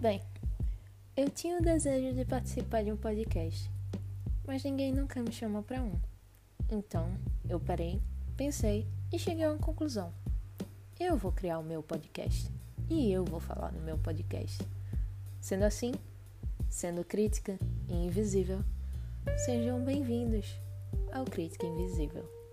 Bem, eu tinha o desejo de participar de um podcast, mas ninguém nunca me chamou para um. Então, eu parei, pensei e cheguei a uma conclusão. Eu vou criar o meu podcast e eu vou falar no meu podcast. Sendo assim, sendo crítica e invisível, sejam bem-vindos ao Crítica Invisível.